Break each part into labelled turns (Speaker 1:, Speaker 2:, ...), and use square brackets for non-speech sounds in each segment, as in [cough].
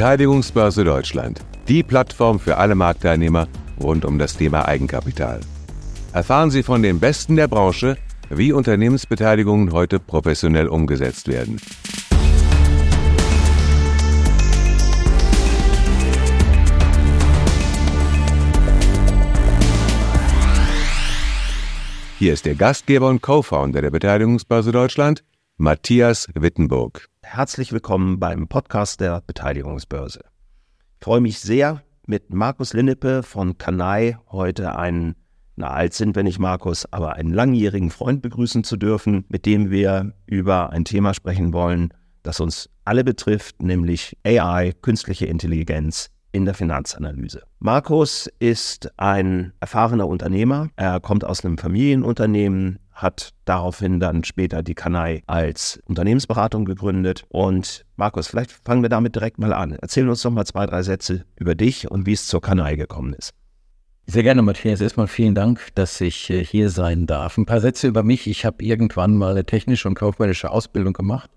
Speaker 1: Beteiligungsbörse Deutschland, die Plattform für alle Marktteilnehmer rund um das Thema Eigenkapital. Erfahren Sie von den Besten der Branche, wie Unternehmensbeteiligungen heute professionell umgesetzt werden. Hier ist der Gastgeber und Co-Founder der Beteiligungsbörse Deutschland, Matthias Wittenburg.
Speaker 2: Herzlich willkommen beim Podcast der Beteiligungsbörse. Ich freue mich sehr, mit Markus Linnepe von Kanai heute einen, na alt sind wir nicht Markus, aber einen langjährigen Freund begrüßen zu dürfen, mit dem wir über ein Thema sprechen wollen, das uns alle betrifft, nämlich AI, künstliche Intelligenz in der Finanzanalyse. Markus ist ein erfahrener Unternehmer. Er kommt aus einem Familienunternehmen, hat daraufhin dann später die Kanai als Unternehmensberatung gegründet. Und Markus, vielleicht fangen wir damit direkt mal an. Erzähl uns doch mal zwei, drei Sätze über dich und wie es zur Kanai gekommen ist.
Speaker 3: Sehr gerne, Matthias. Erstmal vielen Dank, dass ich äh, hier sein darf. Ein paar Sätze über mich. Ich habe irgendwann mal eine technische und kaufmännische Ausbildung gemacht.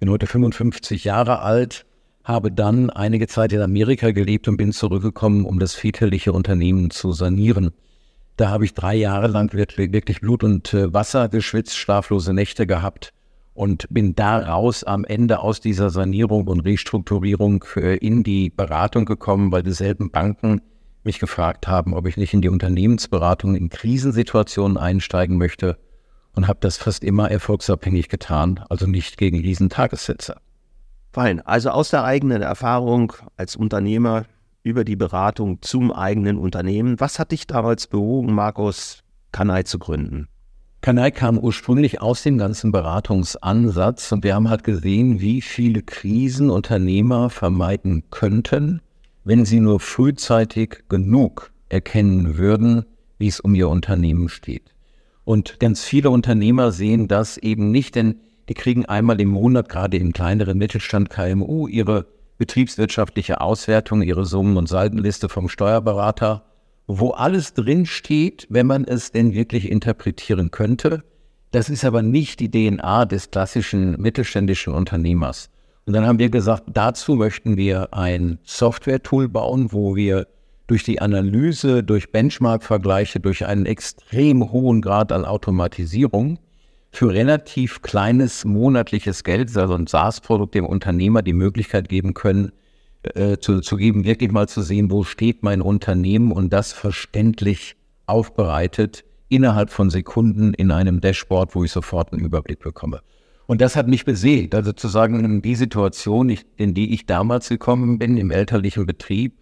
Speaker 3: Bin heute 55 Jahre alt, habe dann einige Zeit in Amerika gelebt und bin zurückgekommen, um das väterliche Unternehmen zu sanieren. Da habe ich drei Jahre lang wirklich, Blut und äh, Wasser geschwitzt, schlaflose Nächte gehabt und bin daraus am Ende aus dieser Sanierung und Restrukturierung äh, in die Beratung gekommen, weil dieselben Banken mich gefragt haben, ob ich nicht in die Unternehmensberatung in Krisensituationen einsteigen möchte und habe das fast immer erfolgsabhängig getan, also nicht gegen Riesentagessätze.
Speaker 2: Fein. Also aus der eigenen Erfahrung als Unternehmer über die Beratung zum eigenen Unternehmen. Was hat dich damals bewogen, Markus, Kanai zu gründen?
Speaker 3: Kanai kam ursprünglich aus dem ganzen Beratungsansatz und wir haben halt gesehen, wie viele Krisen Unternehmer vermeiden könnten, wenn sie nur frühzeitig genug erkennen würden, wie es um ihr Unternehmen steht. Und ganz viele Unternehmer sehen das eben nicht, denn die kriegen einmal im Monat, gerade im kleineren Mittelstand KMU, ihre betriebswirtschaftliche Auswertung, ihre Summen- und Saldenliste vom Steuerberater, wo alles drin steht, wenn man es denn wirklich interpretieren könnte. Das ist aber nicht die DNA des klassischen mittelständischen Unternehmers. Und dann haben wir gesagt, dazu möchten wir ein Software-Tool bauen, wo wir durch die Analyse, durch Benchmark-Vergleiche, durch einen extrem hohen Grad an Automatisierung für relativ kleines monatliches Geld, also ein SaaS-Produkt, dem Unternehmer die Möglichkeit geben können, äh, zu, zu geben, wirklich mal zu sehen, wo steht mein Unternehmen und das verständlich aufbereitet innerhalb von Sekunden in einem Dashboard, wo ich sofort einen Überblick bekomme. Und das hat mich beseelt, also zu sagen, die Situation, in die ich damals gekommen bin, im elterlichen Betrieb,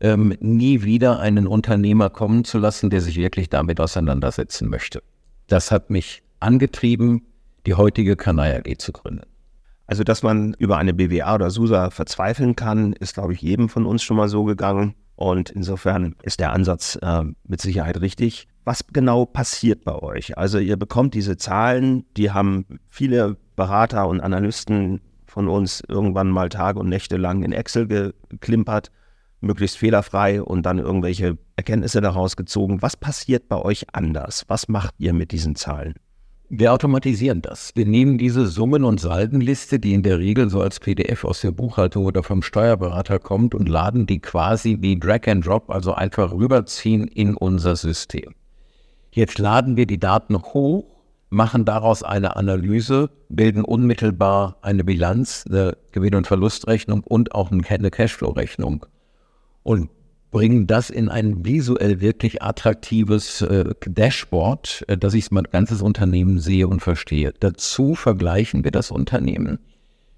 Speaker 3: ähm, nie wieder einen Unternehmer kommen zu lassen, der sich wirklich damit auseinandersetzen möchte. Das hat mich angetrieben, die heutige Kanai AG zu gründen.
Speaker 2: Also, dass man über eine BWA oder SUSA verzweifeln kann, ist, glaube ich, jedem von uns schon mal so gegangen. Und insofern ist der Ansatz äh, mit Sicherheit richtig. Was genau passiert bei euch? Also, ihr bekommt diese Zahlen, die haben viele Berater und Analysten von uns irgendwann mal Tage und Nächte lang in Excel geklimpert, möglichst fehlerfrei und dann irgendwelche Erkenntnisse daraus gezogen. Was passiert bei euch anders? Was macht ihr mit diesen Zahlen?
Speaker 3: Wir automatisieren das. Wir nehmen diese Summen- und Saldenliste, die in der Regel so als PDF aus der Buchhaltung oder vom Steuerberater kommt, und laden die quasi wie Drag and Drop, also einfach rüberziehen in unser System. Jetzt laden wir die Daten hoch, machen daraus eine Analyse, bilden unmittelbar eine Bilanz, eine Gewinn- und Verlustrechnung und auch eine Cashflow-Rechnung. Und bringen das in ein visuell wirklich attraktives äh, Dashboard, äh, dass ich mein ganzes Unternehmen sehe und verstehe. Dazu vergleichen wir das Unternehmen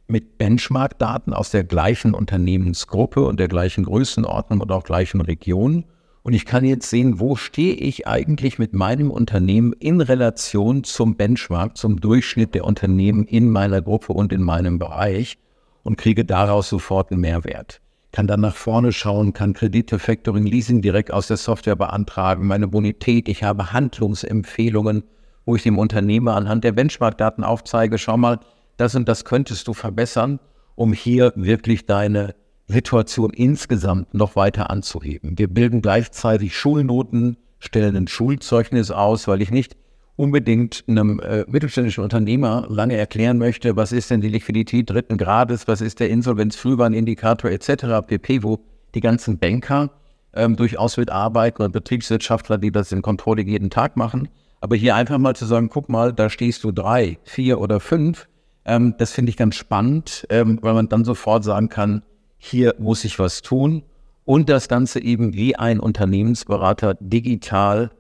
Speaker 3: mit Benchmark-Daten aus der gleichen Unternehmensgruppe und der gleichen Größenordnung und auch gleichen Region. Und ich kann jetzt sehen, wo stehe ich eigentlich mit meinem Unternehmen in Relation zum Benchmark, zum Durchschnitt der Unternehmen in meiner Gruppe und in meinem Bereich und kriege daraus sofort einen Mehrwert kann dann nach vorne schauen, kann Kredite, Factoring, Leasing direkt aus der Software beantragen, meine Bonität, ich habe Handlungsempfehlungen, wo ich dem Unternehmer anhand der Benchmark-Daten aufzeige, schau mal, das und das könntest du verbessern, um hier wirklich deine Situation insgesamt noch weiter anzuheben. Wir bilden gleichzeitig Schulnoten, stellen ein Schulzeugnis aus, weil ich nicht unbedingt einem äh, mittelständischen Unternehmer lange erklären möchte, was ist denn die Liquidität dritten Grades, was ist der Insolvenzfrühwarnindikator etc. pp., wo die ganzen Banker ähm, durchaus mitarbeiten und Betriebswirtschaftler, die das im Controlling jeden Tag machen. Aber hier einfach mal zu sagen, guck mal, da stehst du drei, vier oder fünf, ähm, das finde ich ganz spannend, ähm, weil man dann sofort sagen kann, hier muss ich was tun und das Ganze eben wie ein Unternehmensberater digital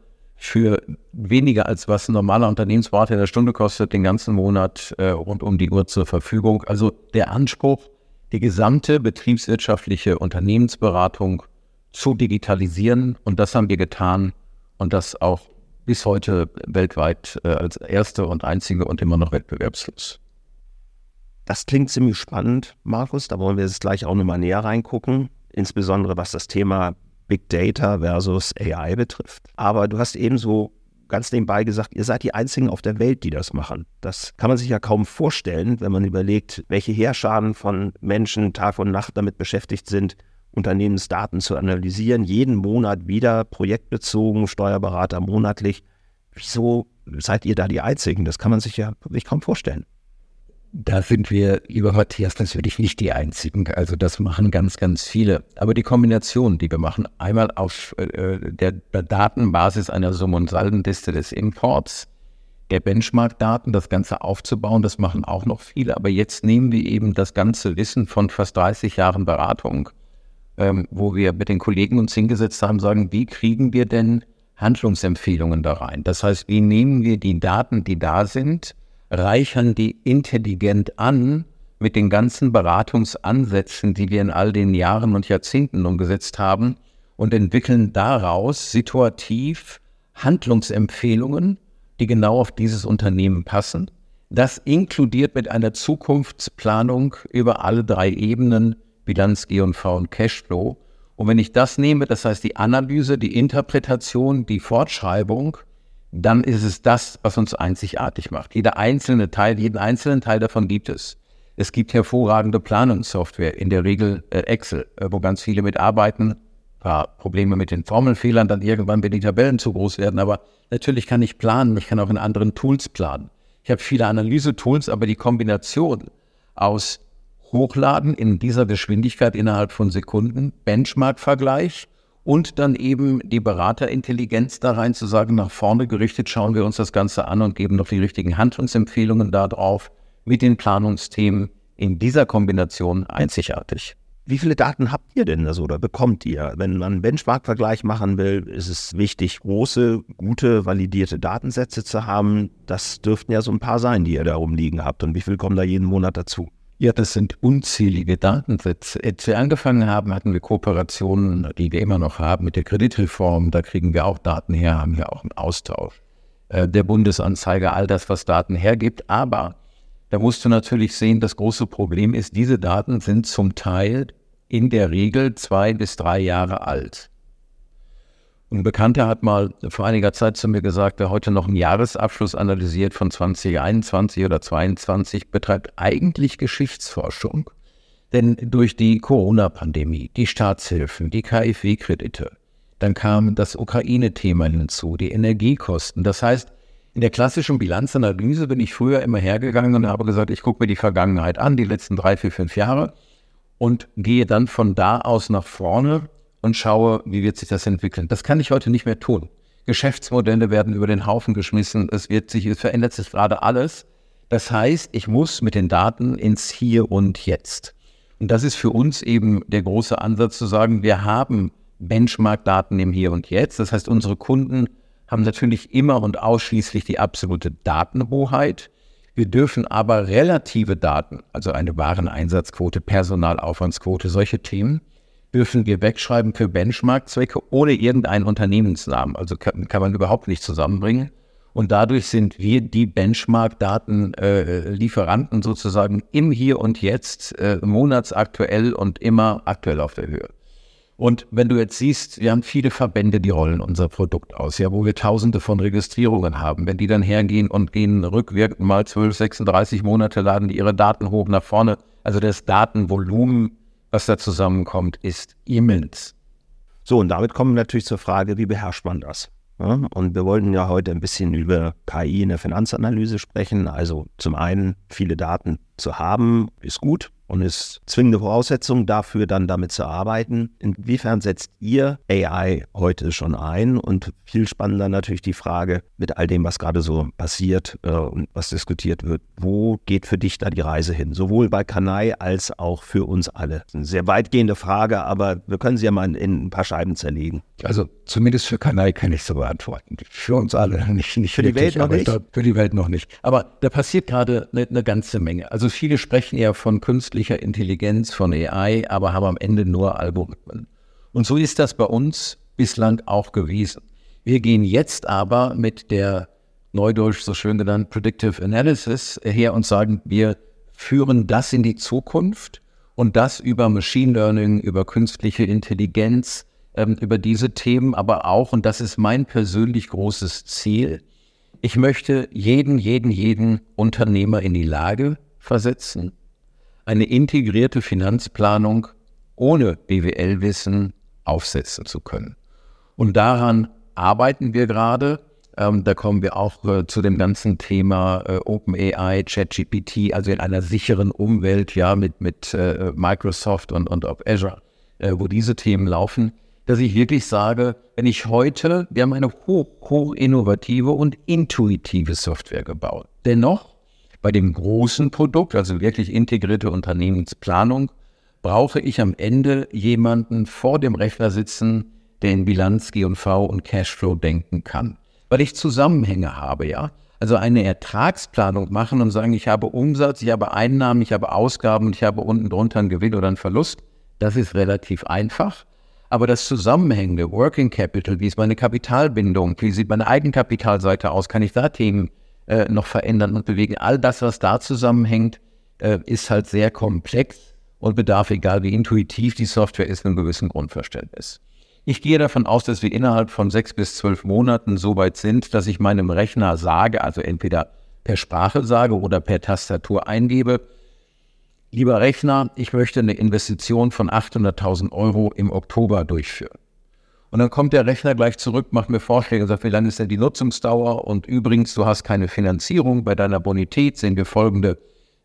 Speaker 3: für weniger als was ein normaler Unternehmensberater in der Stunde kostet, den ganzen Monat äh, rund um die Uhr zur Verfügung. Also der Anspruch, die gesamte betriebswirtschaftliche Unternehmensberatung zu digitalisieren. Und das haben wir getan und das auch bis heute weltweit äh, als erste und einzige und immer noch wettbewerbslos.
Speaker 2: Das klingt ziemlich spannend, Markus. Da wollen wir jetzt gleich auch nochmal näher reingucken, insbesondere was das Thema Big Data versus AI betrifft. Aber du hast ebenso ganz nebenbei gesagt, ihr seid die Einzigen auf der Welt, die das machen. Das kann man sich ja kaum vorstellen, wenn man überlegt, welche Heerscharen von Menschen Tag und Nacht damit beschäftigt sind, Unternehmensdaten zu analysieren, jeden Monat wieder projektbezogen, Steuerberater monatlich. Wieso seid ihr da die Einzigen? Das kann man sich ja wirklich kaum vorstellen.
Speaker 3: Da sind wir, lieber Matthias, natürlich nicht die Einzigen. Also das machen ganz, ganz viele. Aber die Kombination, die wir machen, einmal auf äh, der, der, Datenbasis einer Summ- und Saldenliste des Imports, der Benchmark-Daten, das Ganze aufzubauen, das machen auch noch viele. Aber jetzt nehmen wir eben das ganze Wissen von fast 30 Jahren Beratung, ähm, wo wir mit den Kollegen uns hingesetzt haben, sagen, wie kriegen wir denn Handlungsempfehlungen da rein? Das heißt, wie nehmen wir die Daten, die da sind, reichern die intelligent an mit den ganzen Beratungsansätzen, die wir in all den Jahren und Jahrzehnten umgesetzt haben und entwickeln daraus situativ Handlungsempfehlungen, die genau auf dieses Unternehmen passen. Das inkludiert mit einer Zukunftsplanung über alle drei Ebenen Bilanz, G&V und Cashflow. Und wenn ich das nehme, das heißt die Analyse, die Interpretation, die Fortschreibung dann ist es das, was uns einzigartig macht. Jeder einzelne Teil, jeden einzelnen Teil davon gibt es. Es gibt hervorragende Planungssoftware, in der Regel äh, Excel, äh, wo ganz viele mitarbeiten. Ein paar Probleme mit den Formelfehlern, dann irgendwann, wenn die Tabellen zu groß werden. Aber natürlich kann ich planen, ich kann auch in anderen Tools planen. Ich habe viele Analyse-Tools, aber die Kombination aus Hochladen in dieser Geschwindigkeit innerhalb von Sekunden, Benchmark-Vergleich, und dann eben die Beraterintelligenz da rein zu sagen, nach vorne gerichtet schauen wir uns das Ganze an und geben noch die richtigen Handlungsempfehlungen darauf mit den Planungsthemen in dieser Kombination einzigartig.
Speaker 2: Wie viele Daten habt ihr denn also oder bekommt ihr? Wenn man einen Benchmark-Vergleich machen will, ist es wichtig, große, gute, validierte Datensätze zu haben. Das dürften ja so ein paar sein, die ihr da rumliegen habt. Und wie viel kommen da jeden Monat dazu?
Speaker 3: Ja, das sind unzählige Datensätze. Als wir angefangen haben, hatten wir Kooperationen, die wir immer noch haben mit der Kreditreform. Da kriegen wir auch Daten her, haben wir auch einen Austausch. Äh, der Bundesanzeiger, all das, was Daten hergibt. Aber da musst du natürlich sehen, das große Problem ist, diese Daten sind zum Teil in der Regel zwei bis drei Jahre alt. Ein Bekannter hat mal vor einiger Zeit zu mir gesagt, wer heute noch einen Jahresabschluss analysiert von 2021 oder 2022, betreibt eigentlich Geschichtsforschung. Denn durch die Corona-Pandemie, die Staatshilfen, die KfW-Kredite, dann kam das Ukraine-Thema hinzu, die Energiekosten. Das heißt, in der klassischen Bilanzanalyse bin ich früher immer hergegangen und habe gesagt, ich gucke mir die Vergangenheit an, die letzten drei, vier, fünf Jahre und gehe dann von da aus nach vorne und schaue, wie wird sich das entwickeln. Das kann ich heute nicht mehr tun. Geschäftsmodelle werden über den Haufen geschmissen, es wird sich, es verändert sich gerade alles. Das heißt, ich muss mit den Daten ins Hier und Jetzt. Und das ist für uns eben der große Ansatz zu sagen, wir haben Benchmark-Daten im Hier und Jetzt. Das heißt, unsere Kunden haben natürlich immer und ausschließlich die absolute Datenhoheit. Wir dürfen aber relative Daten, also eine Wareneinsatzquote, Personalaufwandsquote, solche Themen, dürfen wir wegschreiben für Benchmark-Zwecke ohne irgendeinen Unternehmensnamen. Also kann, kann, man überhaupt nicht zusammenbringen. Und dadurch sind wir die Benchmark-Datenlieferanten äh, sozusagen im Hier und Jetzt, äh, monatsaktuell und immer aktuell auf der Höhe. Und wenn du jetzt siehst, wir haben viele Verbände, die rollen unser Produkt aus, ja, wo wir tausende von Registrierungen haben. Wenn die dann hergehen und gehen rückwirkend mal 12, 36 Monate, laden die ihre Daten hoch nach vorne. Also das Datenvolumen was da zusammenkommt, ist immens.
Speaker 2: So, und damit kommen wir natürlich zur Frage, wie beherrscht man das? Ja, und wir wollten ja heute ein bisschen über KI in der Finanzanalyse sprechen. Also zum einen viele Daten zu haben, ist gut und ist zwingende Voraussetzung dafür, dann damit zu arbeiten. Inwiefern setzt ihr AI heute schon ein? Und viel spannender natürlich die Frage mit all dem, was gerade so passiert äh, und was diskutiert wird. Wo geht für dich da die Reise hin? Sowohl bei Kanai als auch für uns alle. Eine sehr weitgehende Frage, aber wir können sie ja mal in, in ein paar Scheiben zerlegen.
Speaker 3: Also zumindest für Kanai kann ich so beantworten. Für uns alle [laughs] nicht. nicht
Speaker 2: für wirklich, die Welt noch nicht?
Speaker 3: Für die Welt noch nicht. Aber da passiert gerade eine, eine ganze Menge. Also viele sprechen ja von künstlichen künstlicher Intelligenz, von AI, aber haben am Ende nur Algorithmen. Und so ist das bei uns bislang auch gewesen. Wir gehen jetzt aber mit der neudeutsch so schön genannt Predictive Analysis her und sagen, wir führen das in die Zukunft und das über Machine Learning, über künstliche Intelligenz, ähm, über diese Themen, aber auch, und das ist mein persönlich großes Ziel, ich möchte jeden, jeden, jeden Unternehmer in die Lage versetzen, eine integrierte Finanzplanung ohne BWL-Wissen aufsetzen zu können. Und daran arbeiten wir gerade. Ähm, da kommen wir auch äh, zu dem ganzen Thema äh, OpenAI, ChatGPT, also in einer sicheren Umwelt, ja, mit, mit äh, Microsoft und, und auf Azure, äh, wo diese Themen laufen, dass ich wirklich sage, wenn ich heute, wir haben eine hoch, hoch innovative und intuitive Software gebaut. Dennoch bei dem großen Produkt, also wirklich integrierte Unternehmensplanung, brauche ich am Ende jemanden vor dem Rechner sitzen, der in Bilanz, G&V und Cashflow denken kann. Weil ich Zusammenhänge habe, ja. Also eine Ertragsplanung machen und sagen, ich habe Umsatz, ich habe Einnahmen, ich habe Ausgaben und ich habe unten drunter einen Gewinn oder einen Verlust. Das ist relativ einfach. Aber das zusammenhängende Working Capital, wie ist meine Kapitalbindung, wie sieht meine Eigenkapitalseite aus, kann ich da Themen äh, noch verändern und bewegen. All das, was da zusammenhängt, äh, ist halt sehr komplex und bedarf, egal wie intuitiv die Software ist, einem gewissen Grundverständnis. Ich gehe davon aus, dass wir innerhalb von sechs bis zwölf Monaten so weit sind, dass ich meinem Rechner sage, also entweder per Sprache sage oder per Tastatur eingebe, lieber Rechner, ich möchte eine Investition von 800.000 Euro im Oktober durchführen. Und dann kommt der Rechner gleich zurück, macht mir Vorschläge und sagt, wie lange ist denn die Nutzungsdauer? Und übrigens, du hast keine Finanzierung. Bei deiner Bonität sehen wir folgende,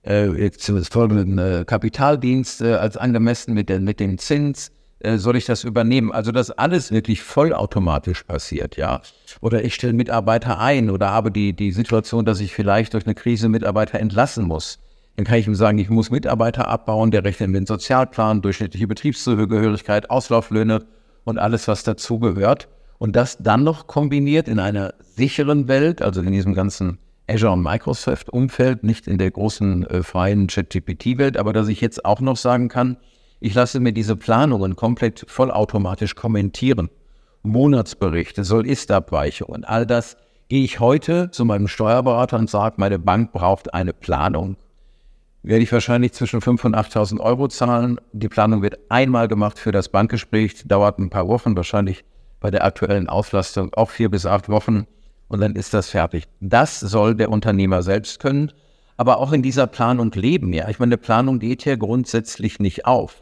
Speaker 3: äh, folgenden äh, Kapitaldienst äh, als angemessen mit, der, mit dem Zins. Äh, soll ich das übernehmen? Also, dass alles wirklich vollautomatisch passiert, ja. Oder ich stelle Mitarbeiter ein oder habe die, die Situation, dass ich vielleicht durch eine Krise Mitarbeiter entlassen muss. Dann kann ich ihm sagen, ich muss Mitarbeiter abbauen, der rechnet mit dem Sozialplan, durchschnittliche Betriebszugehörigkeit, Auslauflöhne und alles, was dazugehört. Und das dann noch kombiniert in einer sicheren Welt, also in diesem ganzen Azure und Microsoft-Umfeld, nicht in der großen äh, freien ChatGPT-Welt, aber dass ich jetzt auch noch sagen kann, ich lasse mir diese Planungen komplett vollautomatisch kommentieren. Monatsberichte, Soll-Ist-Abweichungen, all das gehe ich heute zu meinem Steuerberater und sage, meine Bank braucht eine Planung werde ich wahrscheinlich zwischen 5.000 und 8.000 Euro zahlen. Die Planung wird einmal gemacht für das Bankgespräch, dauert ein paar Wochen, wahrscheinlich bei der aktuellen Auslastung auch vier bis acht Wochen und dann ist das fertig. Das soll der Unternehmer selbst können, aber auch in dieser Planung leben. Ja, ich meine, eine Planung geht ja grundsätzlich nicht auf.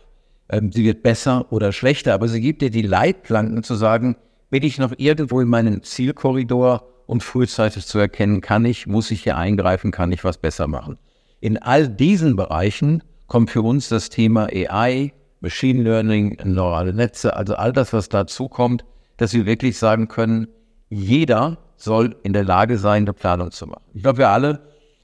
Speaker 3: Ähm, sie wird besser oder schlechter, aber sie gibt dir die Leitplanken zu sagen, bin ich noch irgendwo in meinem Zielkorridor und frühzeitig zu erkennen, kann ich, muss ich hier eingreifen, kann ich was besser machen. In all diesen Bereichen kommt für uns das Thema AI, Machine Learning, neurale Netze, also all das, was dazu kommt, dass wir wirklich sagen können, jeder soll in der Lage sein, eine Planung zu machen. Ich glaube, wir alle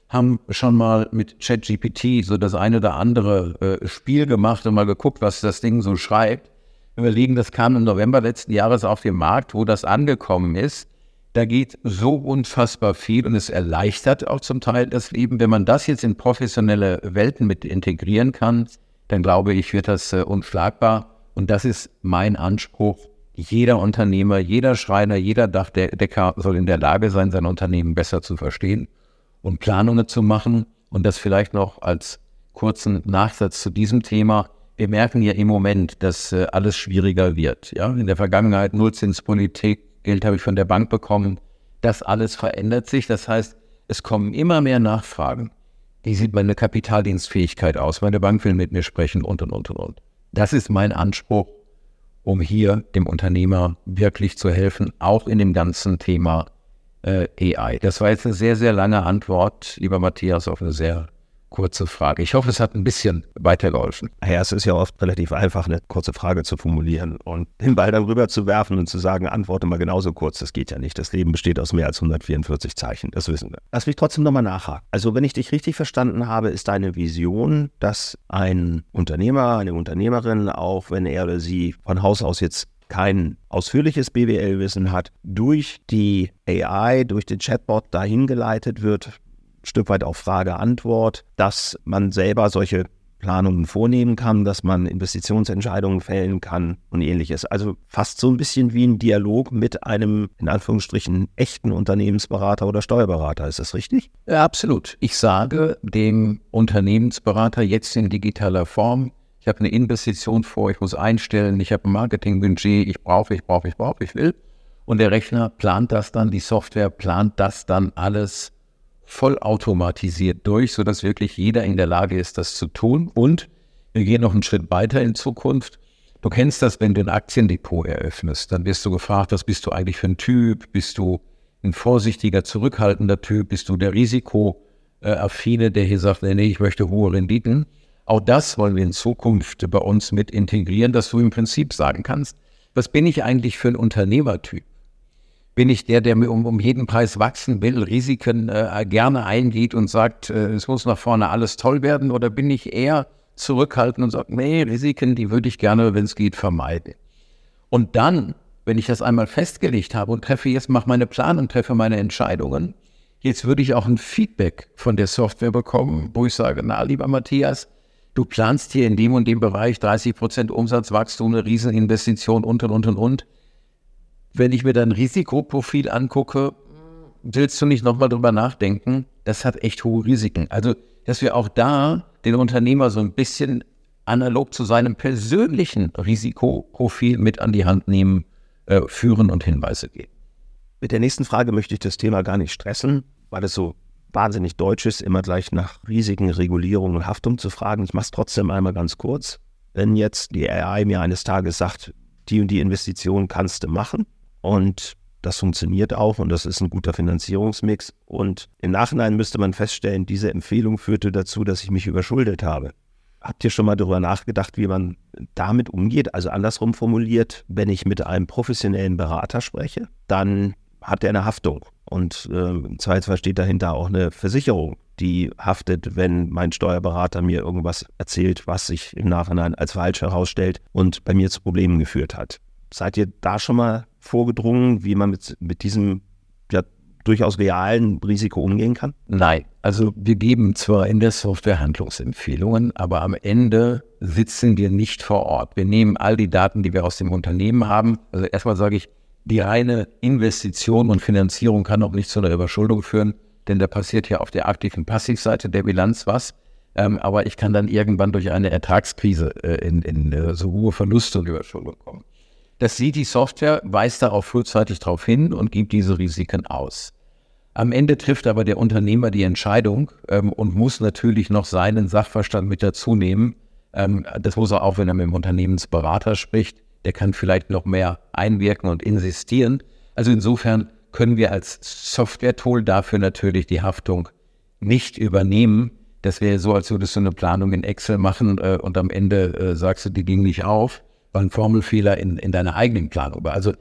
Speaker 3: haben schon mal mit ChatGPT so das eine oder andere äh, Spiel gemacht und mal geguckt, was das Ding so schreibt. Überlegen, das kam im November letzten Jahres auf den Markt, wo das angekommen ist. Da geht so unfassbar viel und es erleichtert auch zum Teil das Leben. Wenn man das jetzt in professionelle Welten mit integrieren kann, dann glaube ich, wird das äh, unschlagbar. Und das ist mein Anspruch. Jeder Unternehmer, jeder Schreiner, jeder Dachdecker soll in der Lage sein, sein Unternehmen besser zu verstehen und Planungen zu machen. Und das vielleicht noch als kurzen Nachsatz zu diesem Thema. Wir merken ja im Moment, dass äh, alles schwieriger wird. Ja, in der Vergangenheit Nullzinspolitik, Geld habe ich von der Bank bekommen. Das alles verändert sich. Das heißt, es kommen immer mehr Nachfragen. Wie sieht meine Kapitaldienstfähigkeit aus? Meine Bank will mit mir sprechen und, und, und, und. Das ist mein Anspruch. um hier dem Unternehmer wirklich zu helfen, auch in dem ganzen Thema äh, AI. Das war jetzt eine sehr, sehr lange Antwort, lieber Matthias, auf eine sehr kurze Frage. Ich hoffe, es hat ein bisschen weitergeholfen.
Speaker 2: Ja, es ist ja oft relativ einfach, eine kurze Frage zu formulieren und den Ball dann rüber zu werfen und zu sagen, antworte mal genauso kurz. Das geht ja nicht. Das Leben besteht aus mehr als 144 Zeichen. Das wissen wir. Lass mich trotzdem nochmal nachhaken. Also, wenn ich dich richtig verstanden habe, ist deine Vision, dass ein Unternehmer, eine Unternehmerin, auch wenn er oder sie von Haus aus jetzt kein ausführliches BWL-Wissen hat, durch die AI, durch den Chatbot dahin geleitet wird, Stück weit auf Frage-Antwort, dass man selber solche Planungen vornehmen kann, dass man Investitionsentscheidungen fällen kann und ähnliches. Also fast so ein bisschen wie ein Dialog mit einem, in Anführungsstrichen, echten Unternehmensberater oder Steuerberater. Ist das richtig?
Speaker 3: Ja, absolut. Ich sage dem Unternehmensberater jetzt in digitaler Form, ich habe eine Investition vor, ich muss einstellen, ich habe ein Marketingbudget, ich brauche, ich brauche, ich brauche, ich will. Und der Rechner plant das dann, die Software plant das dann alles vollautomatisiert durch, sodass wirklich jeder in der Lage ist, das zu tun. Und wir gehen noch einen Schritt weiter in Zukunft. Du kennst das, wenn du ein Aktiendepot eröffnest, dann wirst du gefragt, was bist du eigentlich für ein Typ? Bist du ein vorsichtiger, zurückhaltender Typ? Bist du der Risikoaffine, der hier sagt, nee, nee, ich möchte hohe Renditen? Auch das wollen wir in Zukunft bei uns mit integrieren, dass du im Prinzip sagen kannst, was bin ich eigentlich für ein Unternehmertyp? Bin ich der, der um, um jeden Preis wachsen will, Risiken äh, gerne eingeht und sagt, äh, es muss nach vorne alles toll werden? Oder bin ich eher zurückhaltend und sage, nee, Risiken, die würde ich gerne, wenn es geht, vermeiden? Und dann, wenn ich das einmal festgelegt habe und treffe jetzt, mache meine Planung, treffe meine Entscheidungen, jetzt würde ich auch ein Feedback von der Software bekommen, wo ich sage, na, lieber Matthias, du planst hier in dem und dem Bereich 30 Prozent Umsatzwachstum, eine Rieseninvestition und, und, und, und, und wenn ich mir dein Risikoprofil angucke, willst du nicht nochmal drüber nachdenken? Das hat echt hohe Risiken. Also, dass wir auch da den Unternehmer so ein bisschen analog zu seinem persönlichen Risikoprofil mit an die Hand nehmen, äh, führen und Hinweise geben.
Speaker 2: Mit der nächsten Frage möchte ich das Thema gar nicht stressen, weil es so wahnsinnig deutsch ist, immer gleich nach Risiken, Regulierung und Haftung zu fragen. Ich mache es trotzdem einmal ganz kurz. Wenn jetzt die AI mir eines Tages sagt, die und die Investition kannst du machen, und das funktioniert auch und das ist ein guter Finanzierungsmix. Und im Nachhinein müsste man feststellen, diese Empfehlung führte dazu, dass ich mich überschuldet habe. Habt ihr schon mal darüber nachgedacht, wie man damit umgeht? Also andersrum formuliert, wenn ich mit einem professionellen Berater spreche, dann hat er eine Haftung. Und äh, im Zweifelsfall steht dahinter auch eine Versicherung, die haftet, wenn mein Steuerberater mir irgendwas erzählt, was sich im Nachhinein als falsch herausstellt und bei mir zu Problemen geführt hat. Seid ihr da schon mal vorgedrungen, wie man mit, mit diesem ja, durchaus realen Risiko umgehen kann?
Speaker 3: Nein, also wir geben zwar in der Software Handlungsempfehlungen, aber am Ende sitzen wir nicht vor Ort. Wir nehmen all die Daten, die wir aus dem Unternehmen haben. Also erstmal sage ich, die reine Investition und Finanzierung kann auch nicht zu einer Überschuldung führen, denn da passiert ja auf der aktiven Passivseite der Bilanz was. Ähm, aber ich kann dann irgendwann durch eine Ertragskrise äh, in, in äh, so hohe Verluste und Überschuldung kommen. Das sieht die Software, weist darauf frühzeitig darauf hin und gibt diese Risiken aus. Am Ende trifft aber der Unternehmer die Entscheidung ähm, und muss natürlich noch seinen Sachverstand mit dazu nehmen. Ähm, das muss er auch, wenn er mit dem Unternehmensberater spricht. Der kann vielleicht noch mehr einwirken und insistieren. Also insofern können wir als Software-Tool dafür natürlich die Haftung nicht übernehmen. Das wäre so, als würdest du eine Planung in Excel machen äh, und am Ende äh, sagst du, die ging nicht auf war ein Formelfehler in, in deiner eigenen Planung. Also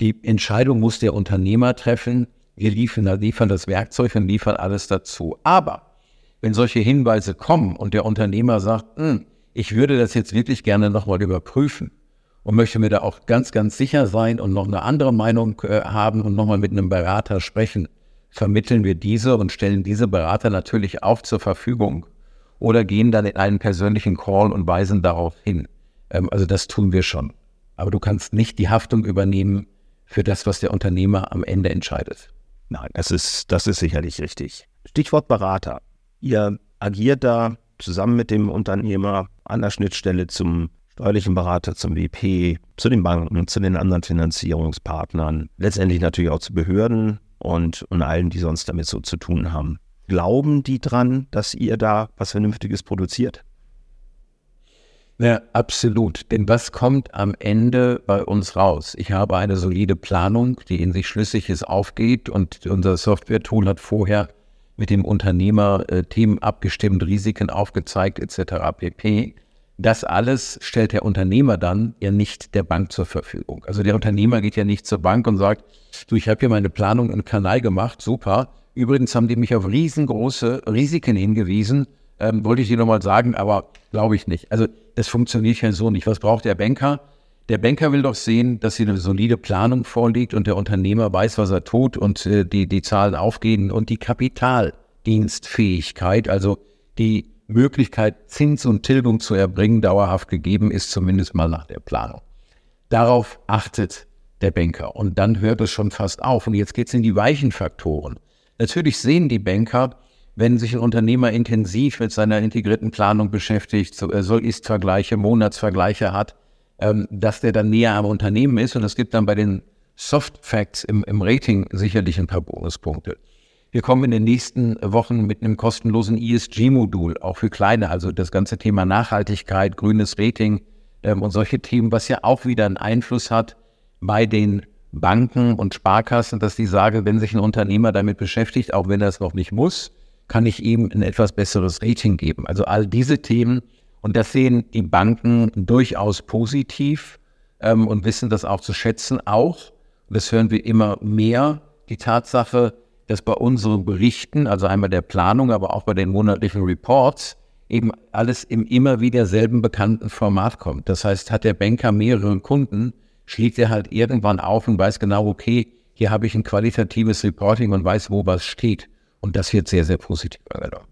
Speaker 3: die Entscheidung muss der Unternehmer treffen. Wir liefern, liefern das Werkzeug und liefern alles dazu. Aber wenn solche Hinweise kommen und der Unternehmer sagt, hm, ich würde das jetzt wirklich gerne nochmal überprüfen und möchte mir da auch ganz, ganz sicher sein und noch eine andere Meinung äh, haben und nochmal mit einem Berater sprechen, vermitteln wir diese und stellen diese Berater natürlich auch zur Verfügung oder gehen dann in einen persönlichen Call und weisen darauf hin. Ähm, also das tun wir schon. Aber du kannst nicht die Haftung übernehmen für das, was der Unternehmer am Ende entscheidet.
Speaker 2: Nein, das ist, das ist sicherlich richtig. Stichwort Berater. Ihr agiert da zusammen mit dem Unternehmer an der Schnittstelle zum steuerlichen Berater, zum WP, zu den Banken, zu den anderen Finanzierungspartnern, letztendlich natürlich auch zu Behörden und, und allen, die sonst damit so zu tun haben. Glauben die dran, dass ihr da was Vernünftiges produziert?
Speaker 3: Ja, absolut. Denn was kommt am Ende bei uns raus? Ich habe eine solide Planung, die in sich schlüssig ist, aufgeht und unser Software-Tool hat vorher mit dem Unternehmer äh, Themen abgestimmt, Risiken aufgezeigt etc. pp. Das alles stellt der Unternehmer dann ja nicht der Bank zur Verfügung. Also der Unternehmer geht ja nicht zur Bank und sagt, du, ich habe hier meine Planung im Kanal gemacht, super. Übrigens haben die mich auf riesengroße Risiken hingewiesen. Ähm, wollte ich dir nochmal sagen, aber glaube ich nicht. Also das funktioniert ja so nicht. Was braucht der Banker? Der Banker will doch sehen, dass hier eine solide Planung vorliegt und der Unternehmer weiß, was er tut und äh, die, die Zahlen aufgehen und die Kapitaldienstfähigkeit, also die Möglichkeit, Zins und Tilgung zu erbringen, dauerhaft gegeben ist, zumindest mal nach der Planung. Darauf achtet der Banker und dann hört es schon fast auf. Und jetzt geht es in die weichen Faktoren. Natürlich sehen die Banker, wenn sich ein Unternehmer intensiv mit seiner integrierten Planung beschäftigt, so, äh, soll Ist-Vergleiche, Monatsvergleiche hat, ähm, dass der dann näher am Unternehmen ist. Und es gibt dann bei den Soft Facts im, im Rating sicherlich ein paar Bonuspunkte. Wir kommen in den nächsten Wochen mit einem kostenlosen ESG-Modul, auch für kleine, also das ganze Thema Nachhaltigkeit, grünes Rating ähm, und solche Themen, was ja auch wieder einen Einfluss hat bei den Banken und Sparkassen, dass die sagen, wenn sich ein Unternehmer damit beschäftigt, auch wenn er es noch nicht muss, kann ich ihm ein etwas besseres Rating geben. Also all diese Themen und das sehen die Banken durchaus positiv ähm, und wissen das auch zu schätzen. Auch, das hören wir immer mehr, die Tatsache, dass bei unseren Berichten, also einmal der Planung, aber auch bei den monatlichen Reports, eben alles im immer wieder selben bekannten Format kommt. Das heißt, hat der Banker mehrere Kunden, schlägt er halt irgendwann auf und weiß genau, okay, hier habe ich ein qualitatives Reporting und weiß, wo was steht. Und das wird sehr, sehr positiv angenommen.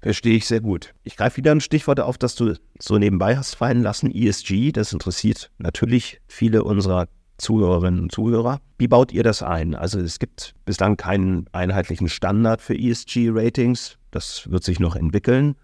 Speaker 2: Verstehe ich sehr gut. Ich greife wieder ein Stichwort auf, das du so nebenbei hast fallen lassen, ESG. Das interessiert natürlich viele unserer Zuhörerinnen und Zuhörer. Wie baut ihr das ein? Also es gibt bislang keinen einheitlichen Standard für ESG-Ratings. Das wird sich noch entwickeln.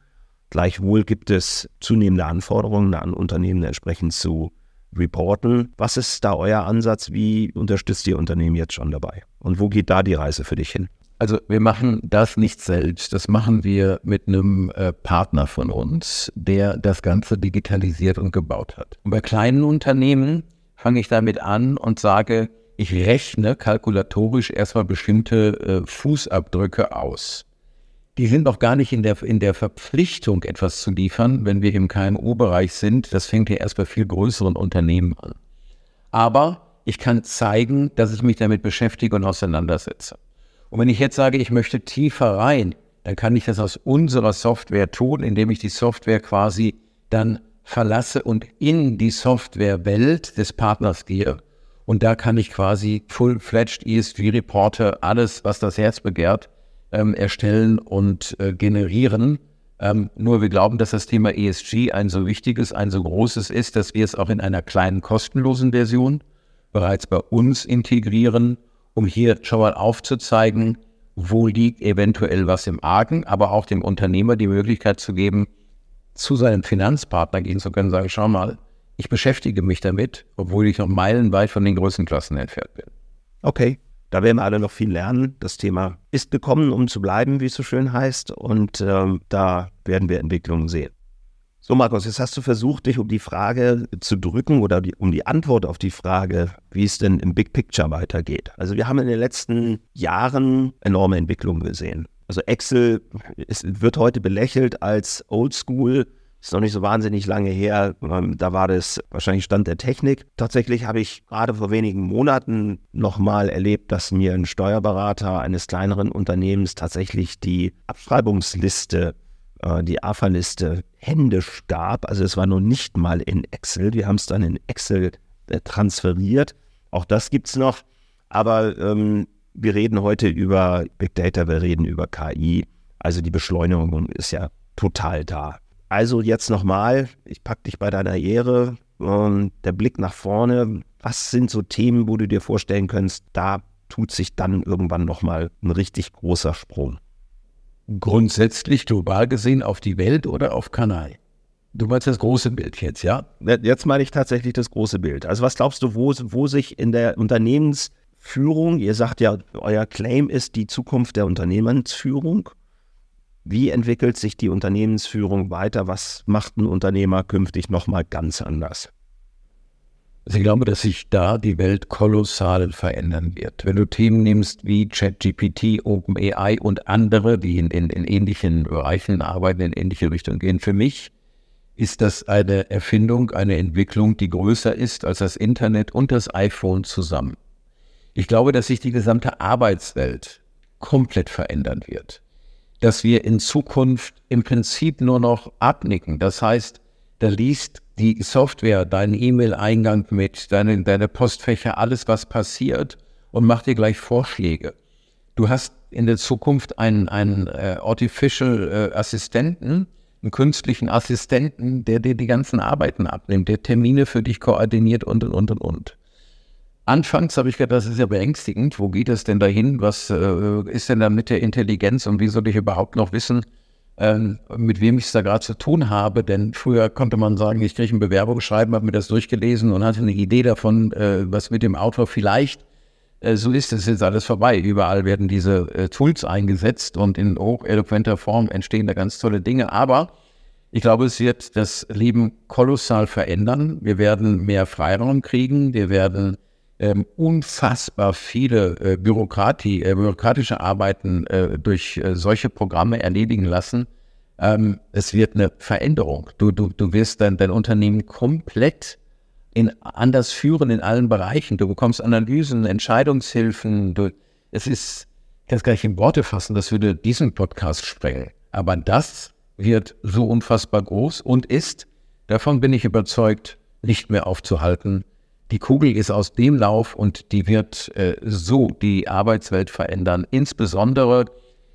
Speaker 2: Gleichwohl gibt es zunehmende Anforderungen an Unternehmen entsprechend zu reporten. Was ist da euer Ansatz? Wie unterstützt ihr Unternehmen jetzt schon dabei? Und wo geht da die Reise für dich hin?
Speaker 3: Also wir machen das nicht selbst, das machen wir mit einem äh, Partner von uns, der das Ganze digitalisiert und gebaut hat. Und bei kleinen Unternehmen fange ich damit an und sage, ich rechne kalkulatorisch erstmal bestimmte äh, Fußabdrücke aus. Die sind noch gar nicht in der, in der Verpflichtung, etwas zu liefern, wenn wir im KMU-Bereich sind. Das fängt ja erst bei viel größeren Unternehmen an. Aber ich kann zeigen, dass ich mich damit beschäftige und auseinandersetze. Und wenn ich jetzt sage, ich möchte tiefer rein, dann kann ich das aus unserer Software tun, indem ich die Software quasi dann verlasse und in die Softwarewelt des Partners gehe. Und da kann ich quasi full-fledged ESG-Reporter, alles, was das Herz begehrt, ähm, erstellen und äh, generieren. Ähm, nur wir glauben, dass das Thema ESG ein so wichtiges, ein so großes ist, dass wir es auch in einer kleinen kostenlosen Version bereits bei uns integrieren um hier schon mal aufzuzeigen, wo liegt eventuell was im Argen, aber auch dem Unternehmer die Möglichkeit zu geben, zu seinem Finanzpartner gehen zu können, sagen, schau mal, ich beschäftige mich damit, obwohl ich noch meilenweit von den Größenklassen entfernt bin.
Speaker 2: Okay, da werden wir alle noch viel lernen. Das Thema ist gekommen, um zu bleiben, wie es so schön heißt. Und ähm, da werden wir Entwicklungen sehen. So, Markus, jetzt hast du versucht, dich um die Frage zu drücken oder die, um die Antwort auf die Frage, wie es denn im Big Picture weitergeht. Also wir haben in den letzten Jahren enorme Entwicklungen gesehen. Also Excel ist, wird heute belächelt als Oldschool. Ist noch nicht so wahnsinnig lange her. Ähm, da war das wahrscheinlich Stand der Technik. Tatsächlich habe ich gerade vor wenigen Monaten nochmal erlebt, dass mir ein Steuerberater eines kleineren Unternehmens tatsächlich die Abschreibungsliste äh, die AFA-Liste händisch gab. Also es war noch nicht mal in Excel. Wir haben es dann in Excel äh, transferiert. Auch das gibt es noch. Aber ähm, wir reden heute über Big Data, wir reden über KI. Also die Beschleunigung ist ja total da. Also jetzt nochmal, ich packe dich bei deiner Ehre. Ähm, der Blick nach vorne. Was sind so Themen, wo du dir vorstellen könntest, da tut sich dann irgendwann nochmal ein richtig großer Sprung?
Speaker 3: Grundsätzlich global gesehen auf die Welt oder auf Kanal? Du meinst das große Bild jetzt, ja?
Speaker 2: Jetzt meine ich tatsächlich das große Bild. Also was glaubst du, wo, wo sich in der Unternehmensführung, ihr sagt ja, euer Claim ist die Zukunft der Unternehmensführung. Wie entwickelt sich die Unternehmensführung weiter? Was macht ein Unternehmer künftig nochmal ganz anders?
Speaker 3: Also ich glaube, dass sich da die Welt kolossal verändern wird. Wenn du Themen nimmst wie ChatGPT, OpenAI und andere, die in, in, in ähnlichen Bereichen arbeiten, in ähnliche Richtungen gehen, für mich ist das eine Erfindung, eine Entwicklung, die größer ist als das Internet und das iPhone zusammen. Ich glaube, dass sich die gesamte Arbeitswelt komplett verändern wird. Dass wir in Zukunft im Prinzip nur noch abnicken. Das heißt, da liest die Software deinen E-Mail-Eingang mit, deine, deine Postfächer, alles, was passiert und macht dir gleich Vorschläge. Du hast in der Zukunft einen, einen äh, Artificial äh, Assistenten, einen künstlichen Assistenten, der dir die ganzen Arbeiten abnimmt, der Termine für dich koordiniert und, und, und, und. Anfangs habe ich gedacht, das ist ja beängstigend. Wo geht es denn dahin? Was äh, ist denn da mit der Intelligenz und wie soll ich überhaupt noch wissen, ähm, mit wem ich es da gerade zu tun habe? Denn früher konnte man sagen, ich kriege ein Bewerbungsschreiben, habe mir das durchgelesen und hatte eine Idee davon, äh, was mit dem Autor vielleicht. Äh, so ist es jetzt alles vorbei. Überall werden diese äh, Tools eingesetzt und in hocheloquenter Form entstehen da ganz tolle Dinge. Aber ich glaube, es wird das Leben kolossal verändern. Wir werden mehr Freiraum kriegen. Wir werden ähm, unfassbar viele äh, Bürokratie, äh, bürokratische Arbeiten äh, durch äh, solche Programme erledigen lassen. Ähm, es wird eine Veränderung. Du, du, du wirst dein, dein Unternehmen komplett in, anders führen in allen Bereichen. Du bekommst Analysen, Entscheidungshilfen. Du, es ist, ich kann es gar nicht in Worte fassen, das würde diesen Podcast sprengen. Aber das wird so unfassbar groß und ist, davon bin ich überzeugt, nicht mehr aufzuhalten die Kugel ist aus dem Lauf und die wird äh, so die Arbeitswelt verändern, insbesondere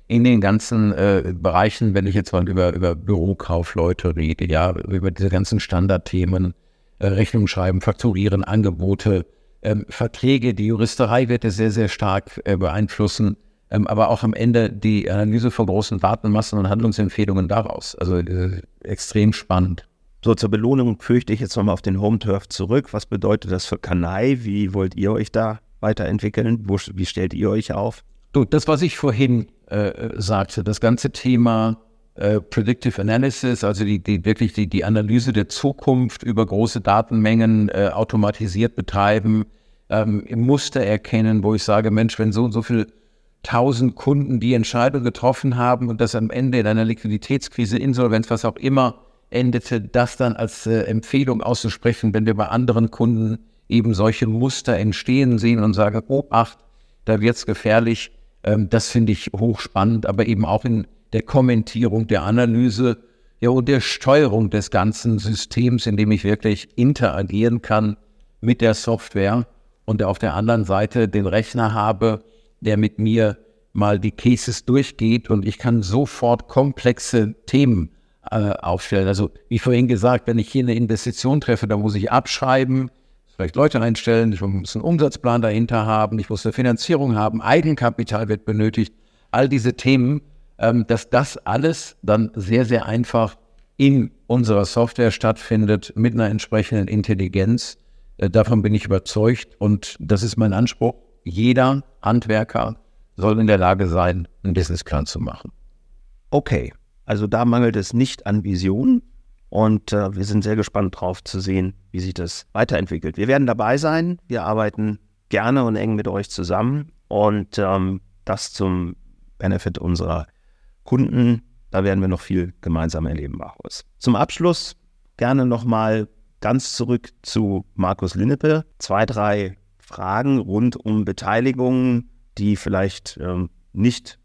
Speaker 3: in den ganzen äh, Bereichen, wenn ich jetzt mal über, über Bürokaufleute rede, ja, über diese ganzen Standardthemen, äh, Rechnung schreiben, fakturieren, Angebote, ähm, Verträge, die Juristerei wird es sehr, sehr stark äh, beeinflussen, ähm, aber auch am Ende die Analyse von großen Datenmassen und Handlungsempfehlungen daraus. Also äh, extrem spannend.
Speaker 2: So, zur Belohnung fürchte ich jetzt nochmal auf den Home Turf zurück. Was bedeutet das für Kanai? Wie wollt ihr euch da weiterentwickeln? Wo, wie stellt ihr euch auf?
Speaker 3: Du, das, was ich vorhin äh, sagte, das ganze Thema äh, Predictive Analysis, also die, die wirklich die, die Analyse der Zukunft über große Datenmengen äh, automatisiert betreiben, ähm, Muster erkennen, wo ich sage, Mensch, wenn so und so viele tausend Kunden die Entscheidung getroffen haben und das am Ende in einer Liquiditätskrise, Insolvenz, was auch immer, endete, das dann als äh, Empfehlung auszusprechen, wenn wir bei anderen Kunden eben solche Muster entstehen sehen und sagen, oh, acht, da wird's gefährlich. Ähm, das finde ich hochspannend, aber eben auch in der Kommentierung, der Analyse, ja, und der Steuerung des ganzen Systems, in dem ich wirklich interagieren kann mit der Software und auf der anderen Seite den Rechner habe, der mit mir mal die Cases durchgeht und ich kann sofort komplexe Themen äh, aufstellen. Also wie vorhin gesagt, wenn ich hier eine Investition treffe, dann muss ich abschreiben, vielleicht Leute einstellen, ich muss einen Umsatzplan dahinter haben, ich muss eine Finanzierung haben, Eigenkapital wird benötigt, all diese Themen, ähm, dass das alles dann sehr, sehr einfach in unserer Software stattfindet mit einer entsprechenden Intelligenz. Äh, davon bin ich überzeugt und das ist mein Anspruch. Jeder Handwerker soll in der Lage sein, einen Businessplan zu machen.
Speaker 2: Okay, also da mangelt es nicht an Vision. Und äh, wir sind sehr gespannt drauf zu sehen, wie sich das weiterentwickelt. Wir werden dabei sein. Wir arbeiten gerne und eng mit euch zusammen. Und ähm, das zum Benefit unserer Kunden. Da werden wir noch viel gemeinsam erleben, Markus. Zum Abschluss gerne nochmal ganz zurück zu Markus Linnepe. Zwei, drei Fragen rund um Beteiligungen, die vielleicht ähm, nicht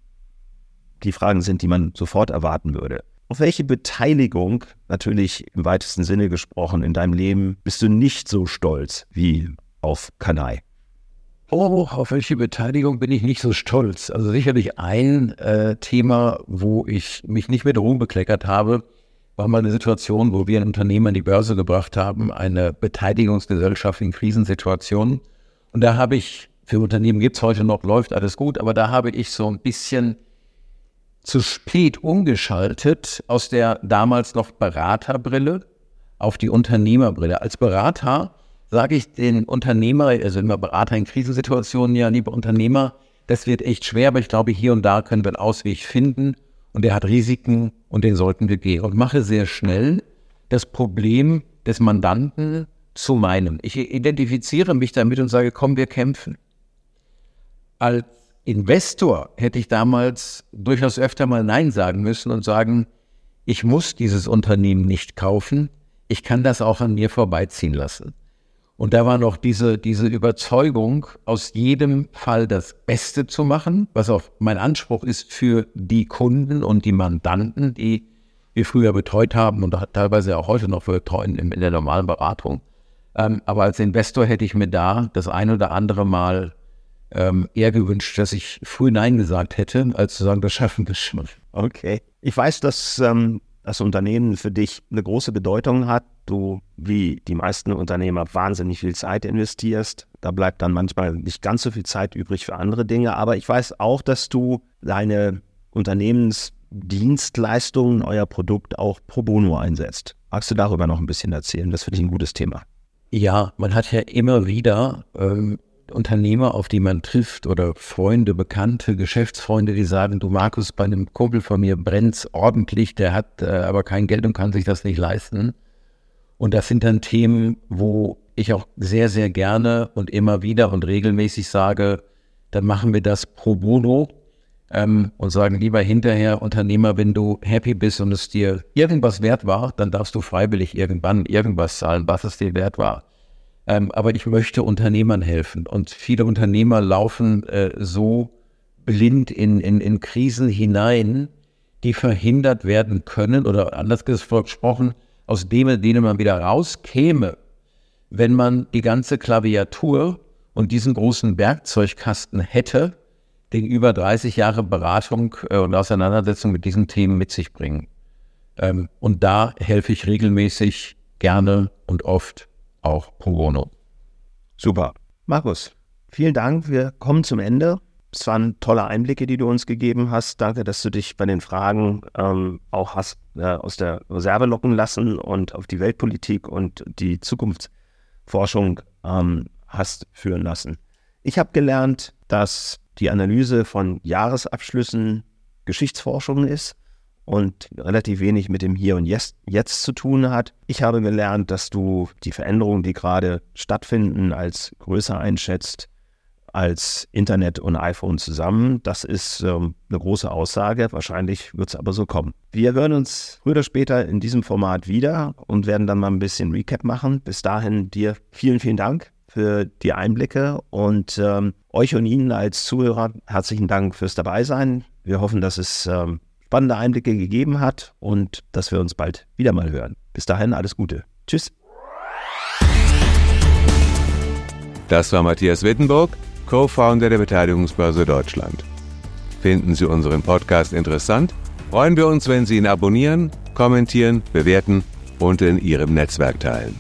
Speaker 2: die Fragen sind, die man sofort erwarten würde. Auf welche Beteiligung, natürlich im weitesten Sinne gesprochen, in deinem Leben bist du nicht so stolz wie auf Kanai?
Speaker 3: Oh, auf welche Beteiligung bin ich nicht so stolz? Also sicherlich ein äh, Thema, wo ich mich nicht mit Ruhm bekleckert habe, war mal eine Situation, wo wir ein Unternehmen an die Börse gebracht haben, eine Beteiligungsgesellschaft in Krisensituationen. Und da habe ich, für Unternehmen gibt es heute noch, läuft alles gut, aber da habe ich so ein bisschen zu spät umgeschaltet aus der damals noch Beraterbrille auf die Unternehmerbrille. Als Berater sage ich den Unternehmer, also immer Berater in Krisensituationen, ja, lieber Unternehmer, das wird echt schwer, aber ich glaube, hier und da können wir einen Ausweg finden. und der hat Risiken und den sollten wir gehen. Und mache sehr schnell das Problem des Mandanten zu meinem. Ich identifiziere mich damit und sage, komm, wir kämpfen. Als Investor hätte ich damals durchaus öfter mal Nein sagen müssen und sagen, ich muss dieses Unternehmen nicht kaufen, ich kann das auch an mir vorbeiziehen lassen. Und da war noch diese, diese Überzeugung, aus jedem Fall das Beste zu machen, was auch mein Anspruch ist für die Kunden und die Mandanten, die wir früher betreut haben und teilweise auch heute noch betreuen in, der normalen Beratung. Ähm, aber als Investor hätte ich mir da das ein oder andere Mal ähm, eher gewünscht, dass ich früh Nein gesagt hätte, als zu sagen, das schaffen wir schon.
Speaker 2: Okay. Ich weiß, dass ähm, das Unternehmen für dich eine große Bedeutung hat. Du, wie die meisten Unternehmer, wahnsinnig viel Zeit investierst. Da bleibt dann manchmal nicht ganz so viel Zeit übrig für andere Dinge. Aber ich weiß auch, dass du deine Unternehmensdienstleistungen, euer Produkt auch pro bono einsetzt. Magst du darüber noch ein bisschen erzählen? Das finde ich ein gutes Thema.
Speaker 3: Ja, man hat ja immer wieder ähm, Unternehmer, auf die man trifft oder Freunde, Bekannte, Geschäftsfreunde, die sagen, du Markus, bei einem Kumpel von mir brennt's ordentlich, der hat äh, aber kein Geld und kann sich das nicht leisten. Und das sind dann Themen, wo ich auch sehr, sehr gerne und immer wieder und regelmäßig sage, dann machen wir das pro bono ähm, und sagen lieber hinterher, Unternehmer, wenn du happy bist und es dir irgendwas wert war, dann darfst du freiwillig irgendwann irgendwas zahlen, was es dir wert war. Ähm, aber ich möchte Unternehmern helfen. Und viele Unternehmer laufen äh, so blind in, in, in Krisen hinein, die verhindert werden können oder anders gesprochen, aus dem, denen man wieder rauskäme, wenn man die ganze Klaviatur und diesen großen Werkzeugkasten hätte, den über 30 Jahre Beratung äh, und Auseinandersetzung mit diesen Themen mit sich bringen. Ähm, und da helfe ich regelmäßig, gerne und oft auch pro bono.
Speaker 2: Super. Markus, vielen Dank. Wir kommen zum Ende. Es waren tolle Einblicke, die du uns gegeben hast. Danke, dass du dich bei den Fragen ähm, auch hast äh, aus der Reserve locken lassen und auf die Weltpolitik und die Zukunftsforschung ähm, hast führen lassen. Ich habe gelernt, dass die Analyse von Jahresabschlüssen Geschichtsforschung ist und relativ wenig mit dem Hier und Jetzt, Jetzt zu tun hat. Ich habe gelernt, dass du die Veränderungen, die gerade stattfinden, als größer einschätzt als Internet und iPhone zusammen. Das ist ähm, eine große Aussage. Wahrscheinlich wird es aber so kommen. Wir hören uns früher oder später in diesem Format wieder und werden dann mal ein bisschen Recap machen. Bis dahin dir vielen, vielen Dank für die Einblicke und ähm, euch und Ihnen als Zuhörer herzlichen Dank fürs Dabeisein. Wir hoffen, dass es ähm, spannende Einblicke gegeben hat und dass wir uns bald wieder mal hören. Bis dahin alles Gute. Tschüss.
Speaker 1: Das war Matthias Wittenburg, Co-Founder der Beteiligungsbörse Deutschland. Finden Sie unseren Podcast interessant? Freuen wir uns, wenn Sie ihn abonnieren, kommentieren, bewerten und in Ihrem Netzwerk teilen.